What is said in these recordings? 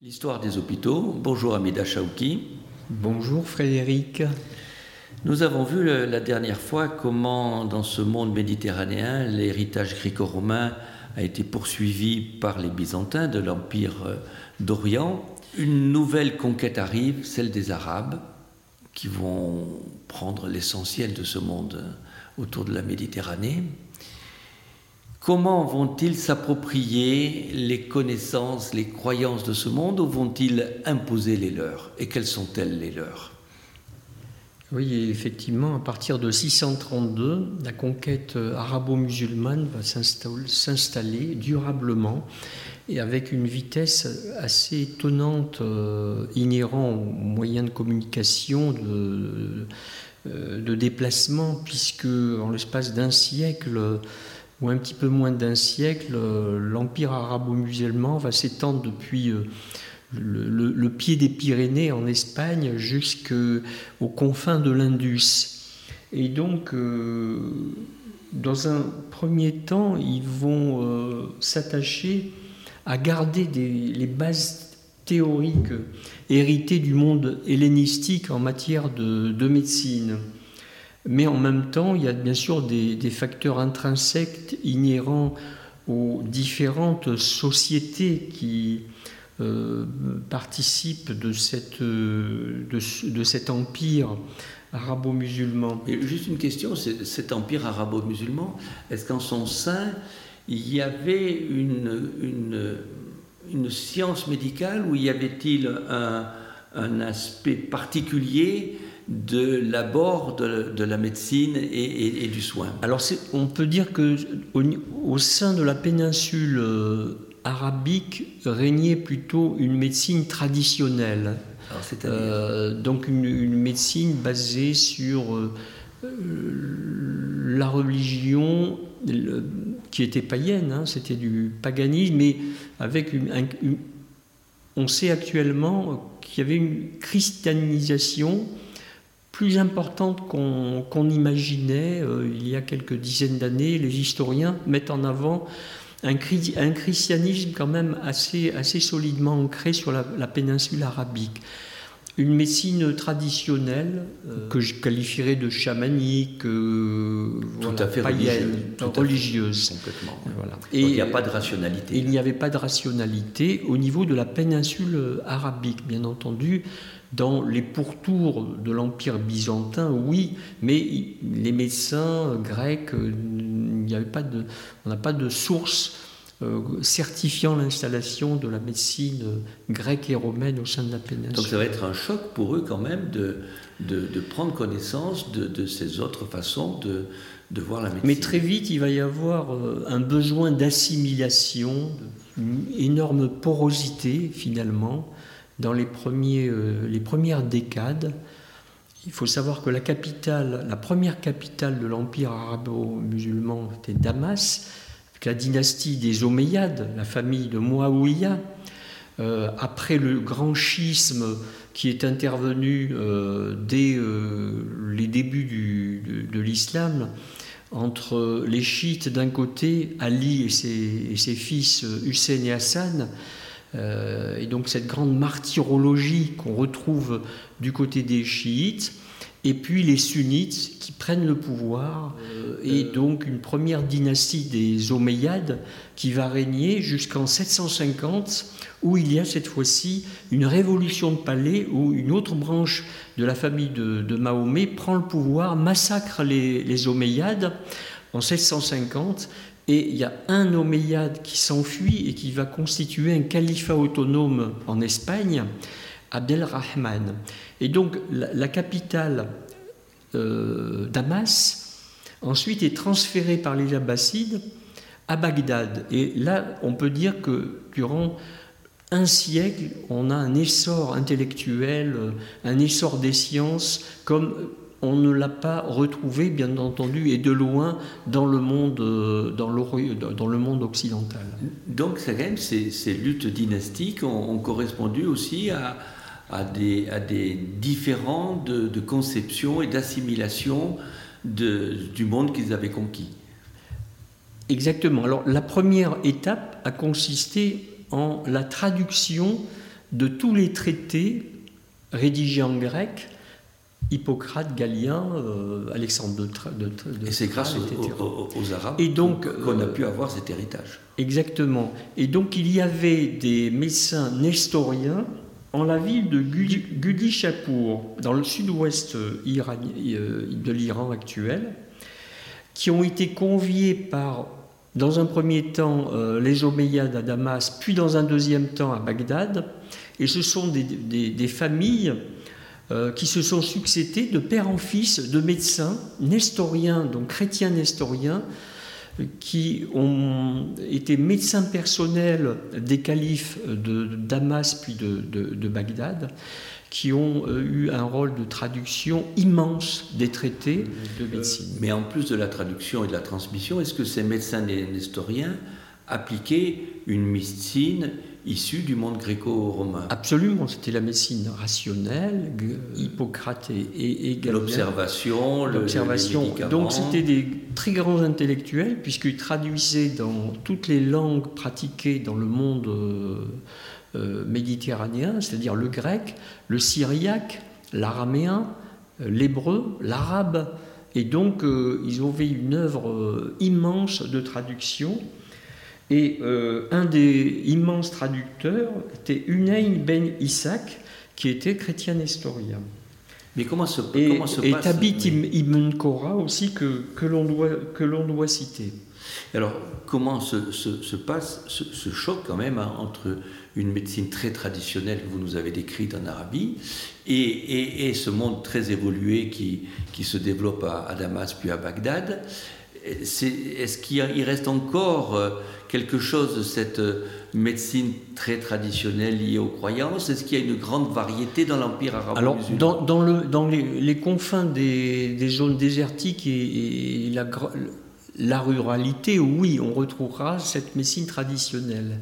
L'histoire des hôpitaux. Bonjour Amida Chaouki. Bonjour Frédéric. Nous avons vu la dernière fois comment dans ce monde méditerranéen l'héritage gréco-romain a été poursuivi par les Byzantins de l'Empire euh, d'Orient. Une nouvelle conquête arrive, celle des Arabes, qui vont prendre l'essentiel de ce monde euh, autour de la Méditerranée. Comment vont-ils s'approprier les connaissances, les croyances de ce monde ou vont-ils imposer les leurs? Et quelles sont-elles les leurs? Oui, effectivement, à partir de 632, la conquête arabo-musulmane va s'installer durablement et avec une vitesse assez étonnante, euh, inhérent aux moyens de communication, de, euh, de déplacement, puisque en l'espace d'un siècle, ou un petit peu moins d'un siècle, euh, l'empire arabo-musulman va s'étendre depuis euh, le, pied des Pyrénées en Espagne jusqu'aux confins de l'Indus. Et donc, euh, dans un premier temps, ils vont s'attacher à garder les bases théoriques héritées du monde hellénistique en matière de médecine. Mais en même temps, il y a bien sûr des, facteurs intrinsèques inhérents aux différentes sociétés qui euh, participent de, cette, de, cet empire arabo-musulman. Juste une question, cet empire arabo-musulman, est-ce qu'en son sein, il y avait une, une, une science médicale ou y avait-il un, un aspect particulier de l'abord de, la médecine et, du soin. Alors on peut dire que au, sein de la péninsule euh, arabique régnait plutôt une médecine traditionnelle. Euh, donc une, médecine basée sur euh, la religion qui était païenne, hein, c'était du paganisme, mais avec une, on sait actuellement qu'il y avait une christianisation plus importante qu'on imaginait euh, il y a quelques dizaines d'années. Les historiens mettent en avant un, christianisme quand même assez solidement ancré sur la, péninsule arabique. Une médecine traditionnelle euh, que je qualifierais de chamanique, euh, tout à fait païenne, religieuse. complètement. Et il n'y a pas de rationalité. Il n'y avait pas de rationalité au niveau de la péninsule arabique, bien entendu. Dans les pourtours de l'Empire byzantin, oui, mais les médecins grecs, il avait pas de, on n'a pas de source euh, certifiant l'installation de la médecine grecque et romaine au sein de la péninsule. Donc ça va être un choc pour eux quand même de, de, prendre connaissance de, ces autres façons de, de voir la médecine. Mais très vite, il va y avoir euh, un besoin d'assimilation, une énorme porosité finalement dans les, premiers, euh, les premières décades. Il faut savoir que la capitale, la première capitale de l'empire arabo-musulman était Damas, la dynastie des Omeyyades, la famille de Muawiyah. Euh, après le grand schisme qui est intervenu euh, dès les débuts de, l'islam, entre les chiites d'un côté, Ali et ses, fils Hussein et Hassan, euh, et donc cette grande martyrologie qu'on retrouve du côté des chiites, et puis les sunnites qui prennent le pouvoir, euh, et donc une première dynastie des Omeyyades qui va régner jusqu'en 750, où il y a cette fois-ci une révolution de palais, où une autre branche de la famille de, Mahomet prend le pouvoir, massacre les, les Omeyyades en 750, et il y a un Omeyyade qui s'enfuit et qui va constituer un califat autonome en Espagne, Abdelrahman. Et donc la, capitale euh, Damas, ensuite est transférée par les Abbassides à Bagdad. Et là, on peut dire que durant un siècle, on a un essor intellectuel, un essor des sciences, comme on ne l'a pas retrouvé, bien entendu, et de loin dans le monde, euh, dans le monde occidental. Donc, ces luttes dynastiques ont, correspondu aussi à, à, des, à des différents de, de conception et d'assimilation du monde qu'ils avaient conquis. Exactement. Alors, la première étape a consisté en la traduction de tous les traités rédigés en grec Hippocrate, Galien, euh, Alexandre de, de, Et c'est grâce aux, Arabes et donc, qu'on a pu avoir cet héritage. Exactement. Et donc il y avait des médecins nestoriens en la ville de Gudishapur, dans le sud-ouest euh, de l'Iran actuel, qui ont été conviés par, dans un premier temps, euh, les Omeyyades à Damas, puis dans un deuxième temps à Bagdad. Et ce sont des, des familles euh, qui se sont succédés de père en fils de médecins nestoriens, donc chrétiens nestoriens, qui ont été médecins personnels des califes de Damas puis de, Bagdad, qui ont euh, eu un rôle de traduction immense des traités de médecine. Mais en plus de la traduction et de la transmission, est-ce que ces médecins nestoriens appliquaient une médecine issus du monde gréco-romain. Absolument, c'était la médecine rationnelle, Hippocrate et, et L'observation, l'observation. Donc c'était des très grands intellectuels puisqu'ils traduisaient dans toutes les langues pratiquées dans le monde euh, euh, méditerranéen, c'est-à-dire le grec, le syriaque, l'araméen, euh, l'hébreu, l'arabe. Et donc, ils ont fait une œuvre immense de traduction et euh, un des immenses traducteurs était Unayn ben Isaac, qui était chrétien nestorien. Mais comment se, et, comment se et Tabit ibn Korah aussi, que, que l'on doit, que doit citer. Alors, comment se, se, passe ce, choc quand même hein, entre une médecine très traditionnelle que vous nous avez décrite en Arabie et, et, et ce monde très évolué qui, qui se développe à, à Damas puis à Bagdad Est-ce qu'il reste encore euh, quelque chose de cette euh, médecine très traditionnelle liée aux croyances? Est-ce qu'il y a une grande variété dans l'Empire arabe Alors, dans, dans, le, dans les, confins des, des, zones désertiques et, la, la, ruralité, oui, on retrouvera cette médecine traditionnelle.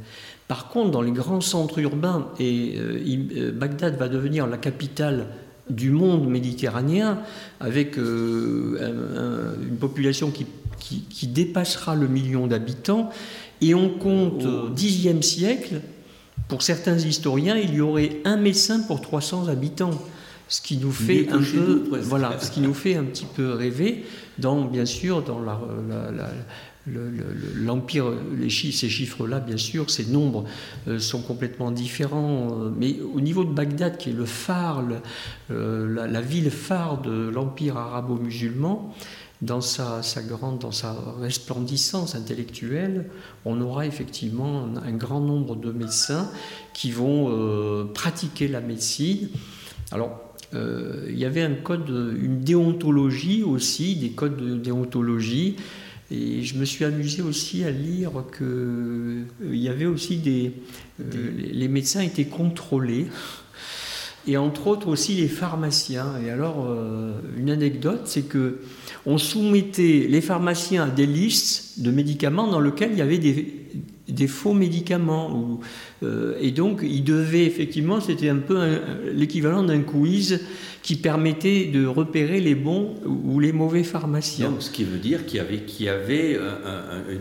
Par contre, dans les grands centres urbains, et euh, euh, Bagdad va devenir la capitale du monde méditerranéen, avec une population qui, qui, qui, dépassera le million d'habitants, et on compte au Xe siècle, pour certains historiens, il y aurait un médecin pour 300 habitants. Ce qui nous fait un peu, voilà, ce qui nous fait un petit peu rêver, dans bien sûr dans l'empire, ces chiffres-là, bien sûr, ces nombres euh, sont complètement différents. Euh, mais au niveau de Bagdad, qui est le phare, euh, la, ville phare de l'empire arabo-musulman, dans sa, grande, dans sa resplendissance intellectuelle, on aura effectivement un, grand nombre de médecins qui vont euh, pratiquer la médecine. Alors, euh, il y avait un code, une déontologie aussi, des codes de déontologie. Et je me suis amusé aussi à lire qu'il euh, y avait aussi des, Les médecins étaient contrôlés et entre autres aussi les pharmaciens. Et alors, une anecdote, c'est que on soumettait les pharmaciens à des listes de médicaments dans lesquels il y avait des, faux médicaments. Euh, et donc, ils devaient effectivement, c'était un peu l'équivalent d'un quiz qui permettait de repérer les bons ou les mauvais pharmaciens. Donc, ce qui veut dire qu'il y avait, qu'il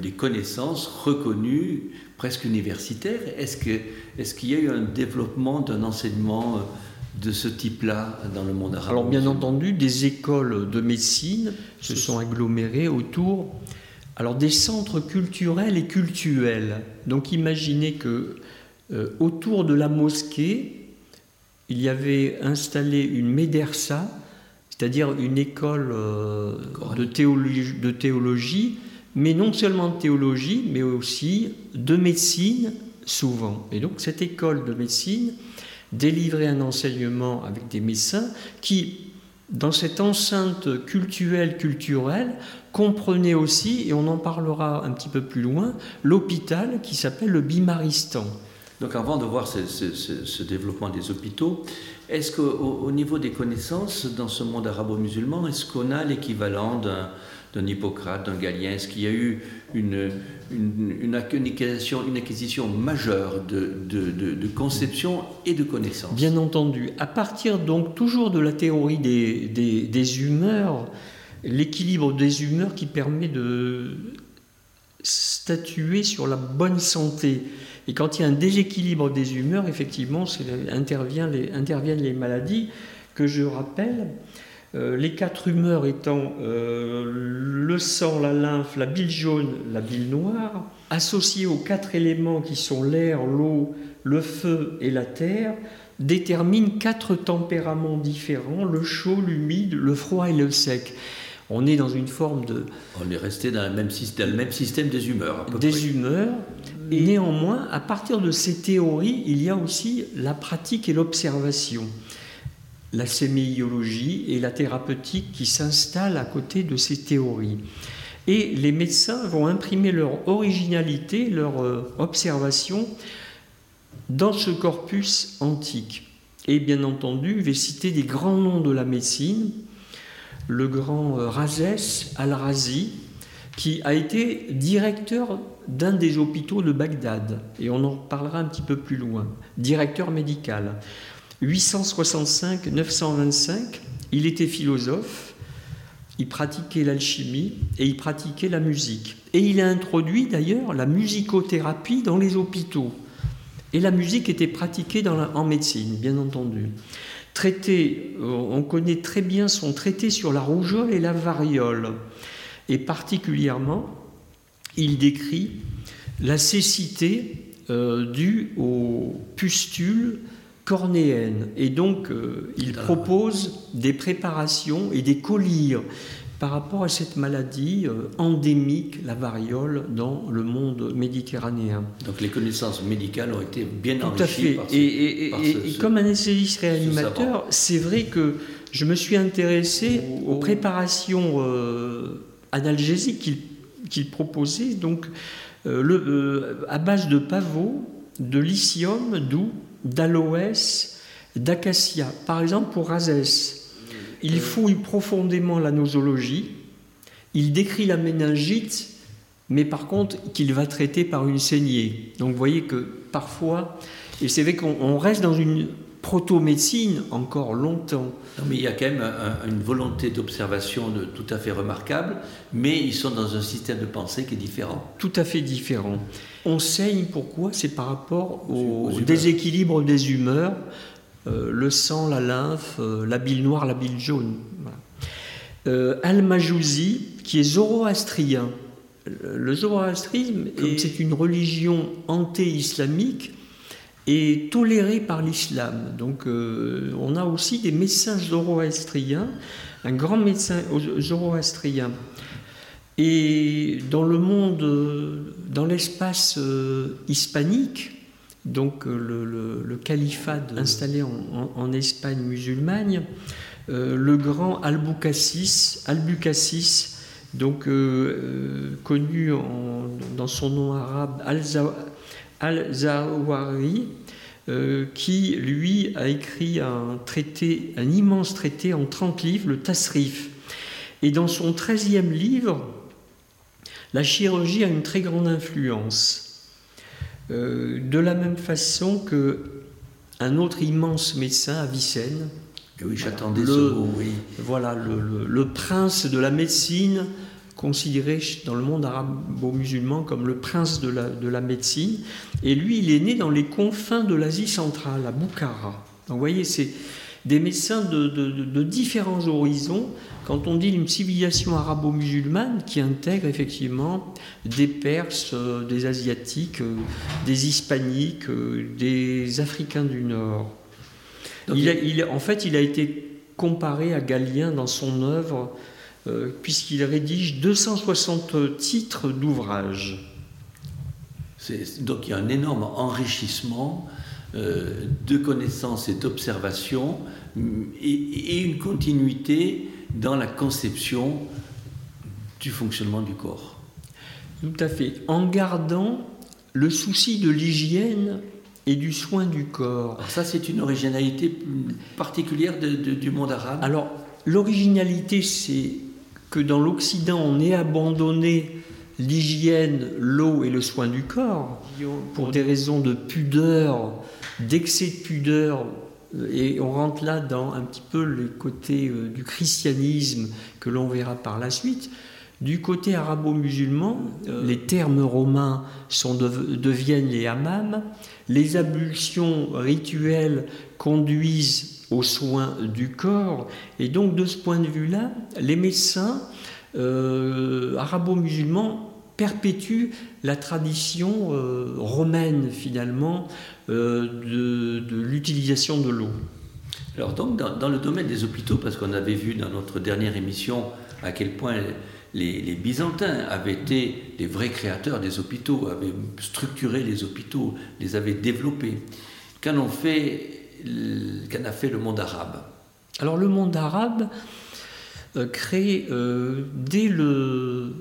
des connaissances reconnues, presque universitaires. Est-ce, que, est-ce qu'il y a eu un développement d'un enseignement euh, de ce type-là dans le monde arabe Alors bien entendu, des écoles de médecine se sont agglomérées autour alors des centres culturels et cultuels. Donc imaginez que euh, autour de la mosquée, il y avait installé une médersa, c'est-à-dire une école euh, de, théologie, de théologie, mais non seulement de théologie, mais aussi de médecine souvent. Et donc cette école de médecine délivrer un enseignement avec des médecins qui, dans cette enceinte culturelle, culturelle, comprenaient aussi, et on en parlera un petit peu plus loin, l'hôpital qui s'appelle le Bimaristan. Donc avant de voir ce, développement des hôpitaux, est-ce qu'au au niveau des connaissances dans ce monde arabo-musulman, est-ce qu'on a l'équivalent d'un d'un Hippocrate, d'un Galien Est-ce qu'il y a eu une, une, acquisition, une acquisition majeure de, de, conception et de connaissances Bien entendu. À partir donc toujours de la théorie des, des, humeurs, l'équilibre des humeurs qui permet de statuer sur la bonne santé. Et quand il y a un déséquilibre des humeurs, effectivement, interviennent les, interviennent les maladies que je rappelle. Euh, les quatre humeurs étant euh, le sang, la lymphe, la bile jaune, la bile noire, associées aux quatre éléments qui sont l'air, l'eau, le feu et la terre, déterminent quatre tempéraments différents, le chaud, l'humide, le froid et le sec. On est dans une forme de... On est resté dans le même, système, le même système des humeurs. des humeurs. Et néanmoins, à partir de ces théories, il y a aussi la pratique et l'observation la séméiologie et la thérapeutique qui s'installent à côté de ces théories. Et les médecins vont imprimer leur originalité, leur euh, observation dans ce corpus antique. Et bien entendu, je vais citer des grands noms de la médecine. Le grand euh, Razès al-Razi, qui a été directeur d'un des hôpitaux de Bagdad, et on en parlera un petit peu plus loin, directeur médical. 865-925, il était philosophe, il pratiquait l'alchimie et il pratiquait la musique. Et il a introduit d'ailleurs la musicothérapie dans les hôpitaux. Et la musique était pratiquée en médecine, bien entendu. Traité, euh, on connaît très bien son traité sur la rougeole et la variole. Et particulièrement, il décrit la cécité euh, due aux pustules cornéenne. Et donc, euh, il propose des préparations et des collyres par rapport à cette maladie euh, endémique, la variole, dans le monde méditerranéen. Donc les connaissances médicales ont été bien Tout à fait. et, comme anesthésiste réanimateur, c'est vrai que je me suis intéressé aux, préparations euh, analgésiques qu'il proposait, donc le, à base de pavot, de lithium doux d'aloès, d'acacia. Par exemple, pour Razès, il fouille profondément la nosologie, il décrit la méningite, mais par contre qu'il va traiter par une saignée. Donc vous voyez que parfois, et c'est vrai qu'on reste dans une proto-médecine encore longtemps. mais il y a quand même une volonté d'observation tout à fait remarquable, mais ils sont dans un système de pensée qui est différent. Tout à fait différent. On saigne pourquoi C'est par rapport au déséquilibre des humeurs, euh, le sang, la lymphe, euh, la bile noire, la bile jaune. Euh, Al-Majouzi, qui est zoroastrien. Le zoroastrisme, c'est une religion anté-islamique, est toléré par l'islam. Donc on a aussi des médecins zoroastriens, un grand médecin zoroastrien et dans le monde, dans l'espace euh, hispanique, donc euh, le, califat installé en, Espagne musulmane, euh, le grand Albucasis, Albucasis donc connu dans son nom arabe Al-Zawari, qui lui a écrit un traité, un immense traité en 30 livres, le Tasrif. Et dans son 13e livre, la chirurgie a une très grande influence. Euh, de la même façon que un autre immense médecin, Avicenne, oui, j'attendais ce mot, oui. Voilà, le, prince de la médecine, considéré dans le monde arabo-musulman comme le prince de la, de la, médecine. Et lui, il est né dans les confins de l'Asie centrale, à Boukhara. Donc vous voyez, c'est des médecins de, différents horizons. Quand on dit une civilisation arabo-musulmane qui intègre effectivement des Perses, euh, des Asiatiques, euh, des Hispaniques, euh, des Africains du Nord. il en fait, il a été comparé à Galien dans son œuvre, puisqu'il rédige 260 titres d'ouvrages. Donc il y a un énorme enrichissement euh, de connaissances et d'observations et, une continuité dans la conception du fonctionnement du corps. Tout à fait. En gardant le souci de l'hygiène et du soin du corps. ça, c'est une originalité particulière du monde arabe? Alors, l'originalité, c'est que dans l'Occident, on ait abandonné l'hygiène, l'eau et le soin du corps pour des raisons de pudeur d'excès de pudeur, et on rentre là dans un petit peu les côtés euh, du christianisme que l'on verra par la suite. Du côté arabo-musulman, les termes romains sont deviennent les hammams, les ablutions rituelles conduisent aux soins du corps, et donc de ce point de vue-là, les médecins euh, arabo-musulmans perpétuent la tradition euh, romaine finalement euh, de, l'utilisation de l'eau. Alors donc dans, le domaine des hôpitaux, parce qu'on avait vu dans notre dernière émission à quel point les, Byzantins avaient été les vrais créateurs des hôpitaux, avaient structuré les hôpitaux, les avaient développés. Qu'en a fait, qu'en a fait le monde arabe? Alors le monde arabe euh, crée euh, dès le,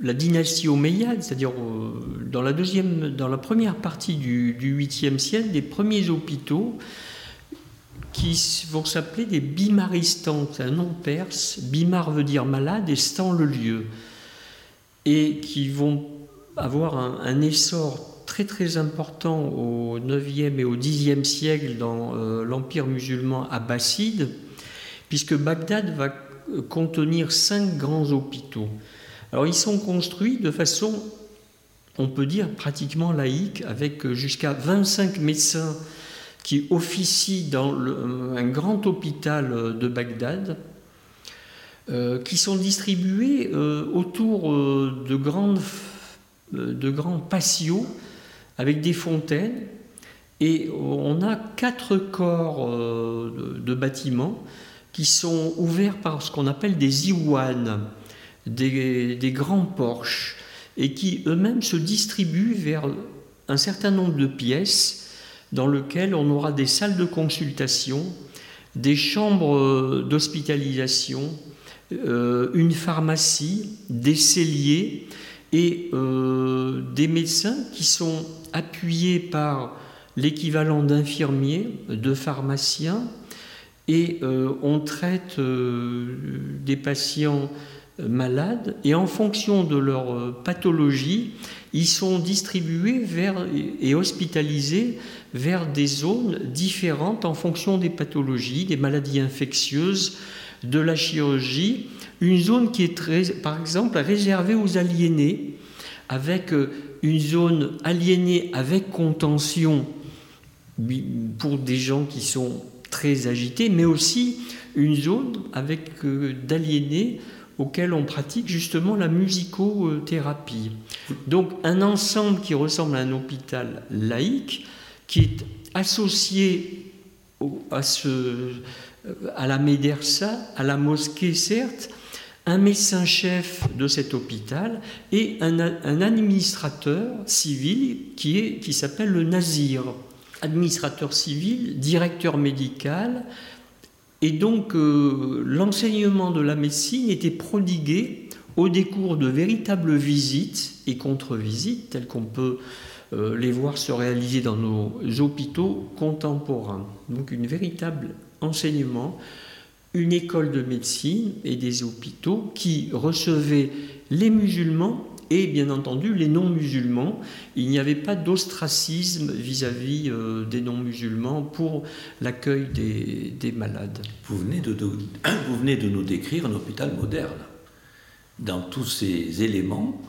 la dynastie omeyyade, c'est-à-dire euh, dans, la deuxième, dans la première partie du, du 8e siècle, des premiers hôpitaux qui vont s'appeler des bimaristans, c'est un nom perse. Bimar veut dire malade et stan le lieu. Et qui vont avoir un, essor très très important au 9e et au 10e siècle dans euh, l'empire musulman abbasside, puisque Bagdad va contenir cinq grands hôpitaux. Alors ils sont construits de façon, on peut dire, pratiquement laïque, avec jusqu'à 25 médecins qui officient dans un grand hôpital de Bagdad, euh, qui sont distribués euh, autour euh, de, grandes, de grands patios avec des fontaines. Et on a quatre corps de, bâtiments qui sont ouverts par ce qu'on appelle des iwanes, des, des grands porches, et qui eux-mêmes se distribuent vers un certain nombre de pièces dans lequel on aura des salles de consultation, des chambres euh, d'hospitalisation, euh, une pharmacie, des celliers et euh, des médecins qui sont appuyés par l'équivalent d'infirmiers, de pharmaciens, et on traite des patients malades, et en fonction de leur pathologie, ils sont distribués vers, et hospitalisés vers des zones différentes en fonction des pathologies, des maladies infectieuses, de la chirurgie. Une zone qui est très, par exemple réservée aux aliénés, avec euh, une zone aliénée avec contention pour des gens qui sont très agités, mais aussi une zone avec euh, d'aliénés auquel on pratique justement la musicothérapie. Donc un ensemble qui ressemble à un hôpital laïque, qui est associé à, ce, à la médersa, à la mosquée certes, un médecin-chef de cet hôpital et un, administrateur civil qui, qui s'appelle le nazir. Administrateur civil, directeur médical, et donc euh, l'enseignement de la médecine était prodigué au décours de véritables visites et contre-visites, telles qu'on peut euh, les voir se réaliser dans nos hôpitaux contemporains. Donc un véritable enseignement, une école de médecine et des hôpitaux qui recevaient les musulmans et bien entendu les non-musulmans. Il n'y avait pas d'ostracisme vis-à-vis euh, des non-musulmans pour l'accueil des, malades. Vous venez, de, nous décrire un hôpital moderne, dans tous ces éléments.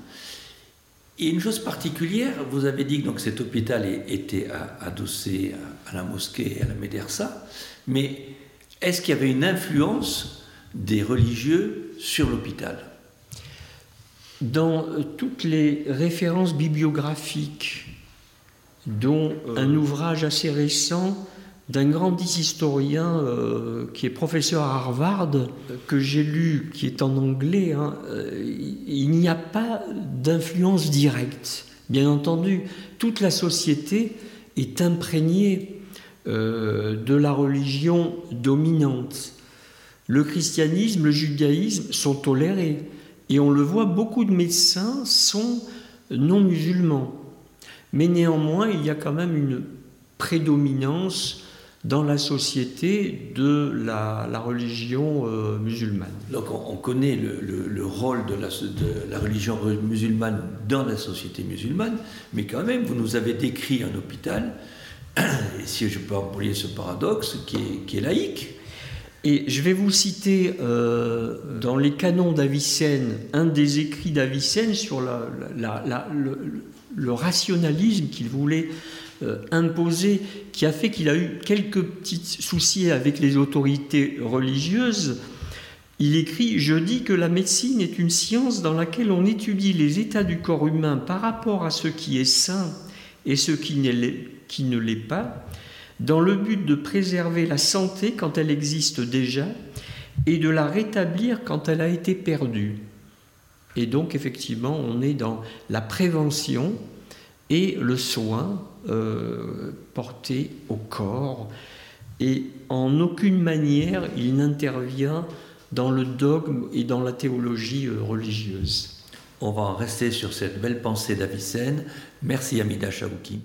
Et une chose particulière, vous avez dit que cet hôpital était adossé à la mosquée et à la médersa, mais est-ce qu'il y avait une influence des religieux sur l'hôpital? Dans euh, toutes les références bibliographiques, dont euh. un ouvrage assez récent d'un grand historien euh, qui est professeur à Harvard, que j'ai lu, qui est en anglais, hein, il n'y a pas d'influence directe. Bien entendu, toute la société est imprégnée de la religion dominante. Le christianisme, le judaïsme sont tolérés. Et on le voit, beaucoup de médecins sont non musulmans. Mais néanmoins, il y a quand même une prédominance dans la société de la, religion euh, musulmane. Donc on, connaît le, rôle de la, religion musulmane dans la société musulmane, mais quand même, vous nous avez décrit un hôpital, et si je peux employer ce paradoxe, qui est laïque. Et je vais vous citer euh, dans les canons d'Avicenne un des écrits d'Avicenne sur le, rationalisme qu'il voulait euh, imposer, qui a fait qu'il a eu quelques petits soucis avec les autorités religieuses. Il écrit Je dis que la médecine est une science dans laquelle on étudie les états du corps humain par rapport à ce qui est sain et ce qui ne l'est pas dans le but de préserver la santé quand elle existe déjà et de la rétablir quand elle a été perdue. Et donc effectivement, on est dans la prévention et le soin euh, porté au corps. Et en aucune manière, il n'intervient dans le dogme et dans la théologie euh, religieuse. On va en rester sur cette belle pensée d'Avicenne. Merci Amida Chaouki.